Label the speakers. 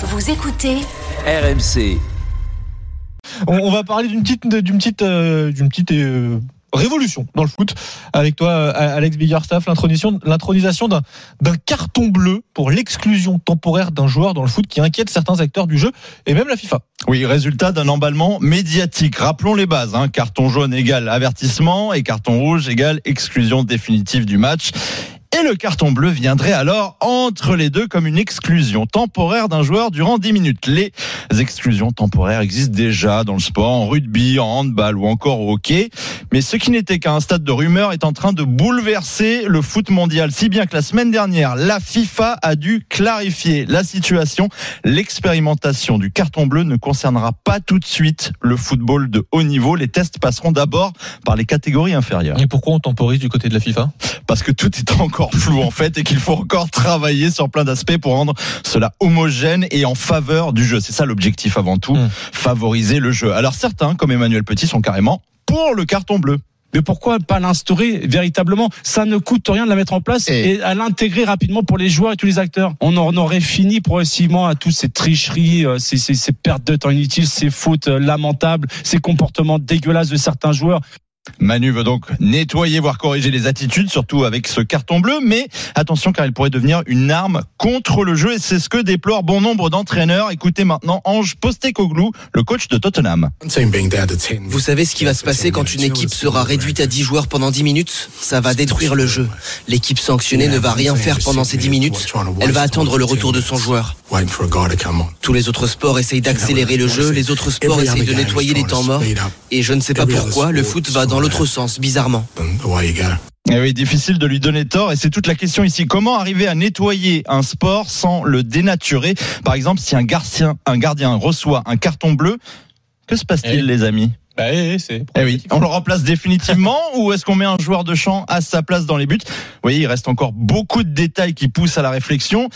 Speaker 1: Vous écoutez
Speaker 2: RMC.
Speaker 3: On, on va parler d'une petite, d'une petite, euh, d'une petite euh, révolution dans le foot avec toi, euh, Alex Biggerstaff, l'intronisation, l'intronisation d'un, d'un carton bleu pour l'exclusion temporaire d'un joueur dans le foot qui inquiète certains acteurs du jeu et même la FIFA.
Speaker 4: Oui, résultat d'un emballement médiatique. Rappelons les bases. Hein. Carton jaune égale avertissement et carton rouge égale exclusion définitive du match. Et le carton bleu viendrait alors entre les deux comme une exclusion temporaire d'un joueur durant 10 minutes. Les exclusions temporaires existent déjà dans le sport, en rugby, en handball ou encore au hockey. Mais ce qui n'était qu'un stade de rumeur est en train de bouleverser le foot mondial. Si bien que la semaine dernière, la FIFA a dû clarifier la situation. L'expérimentation du carton bleu ne concernera pas tout de suite le football de haut niveau. Les tests passeront d'abord par les catégories inférieures.
Speaker 3: Et pourquoi on temporise du côté de la FIFA?
Speaker 4: Parce que tout est encore flou en fait et qu'il faut encore travailler sur plein d'aspects pour rendre cela homogène et en faveur du jeu. C'est ça l'objectif avant tout,
Speaker 3: Mm.
Speaker 4: favoriser le jeu. Alors certains, comme Emmanuel Petit, sont carrément pour le carton bleu.
Speaker 5: Mais pourquoi pas l'instaurer véritablement? Ça ne coûte rien de la mettre en place
Speaker 4: Et-
Speaker 5: et, à l'intégrer rapidement pour les joueurs et tous les acteurs. On en aurait fini progressivement à toutes ces tricheries, euh, ces, ces, ces pertes de temps inutiles, ces fautes euh, lamentables, ces comportements dégueulasses de certains joueurs.
Speaker 4: Manu veut donc nettoyer, voire corriger les attitudes, surtout avec ce carton bleu, mais attention car il pourrait devenir une arme contre le jeu et c'est ce que déplore bon nombre d'entraîneurs. Écoutez maintenant Ange Postecoglou, le coach de Tottenham.
Speaker 6: Vous savez ce qui va se passer quand une équipe sera réduite à 10 joueurs pendant 10 minutes? Ça va détruire le jeu. L'équipe sanctionnée ne va rien faire pendant ces 10 minutes. Elle va attendre le retour de son joueur. Tous les autres sports essayent d'accélérer le jeu, les autres sports essayent de nettoyer les temps morts. Et je ne sais pas pourquoi, le foot va dans l'autre sens, bizarrement.
Speaker 4: Eh oui, difficile de lui donner tort et c'est toute la question ici. Comment arriver à nettoyer un sport sans le dénaturer? Par exemple, si un gardien, un gardien reçoit un carton bleu, que se passe-t-il
Speaker 3: Eh.
Speaker 4: les amis?
Speaker 3: Bah, eh.
Speaker 4: Eh oui, on le remplace définitivement ou est-ce qu'on met un joueur de champ à sa place dans les buts? Vous voyez, il reste encore beaucoup de détails qui poussent à la réflexion.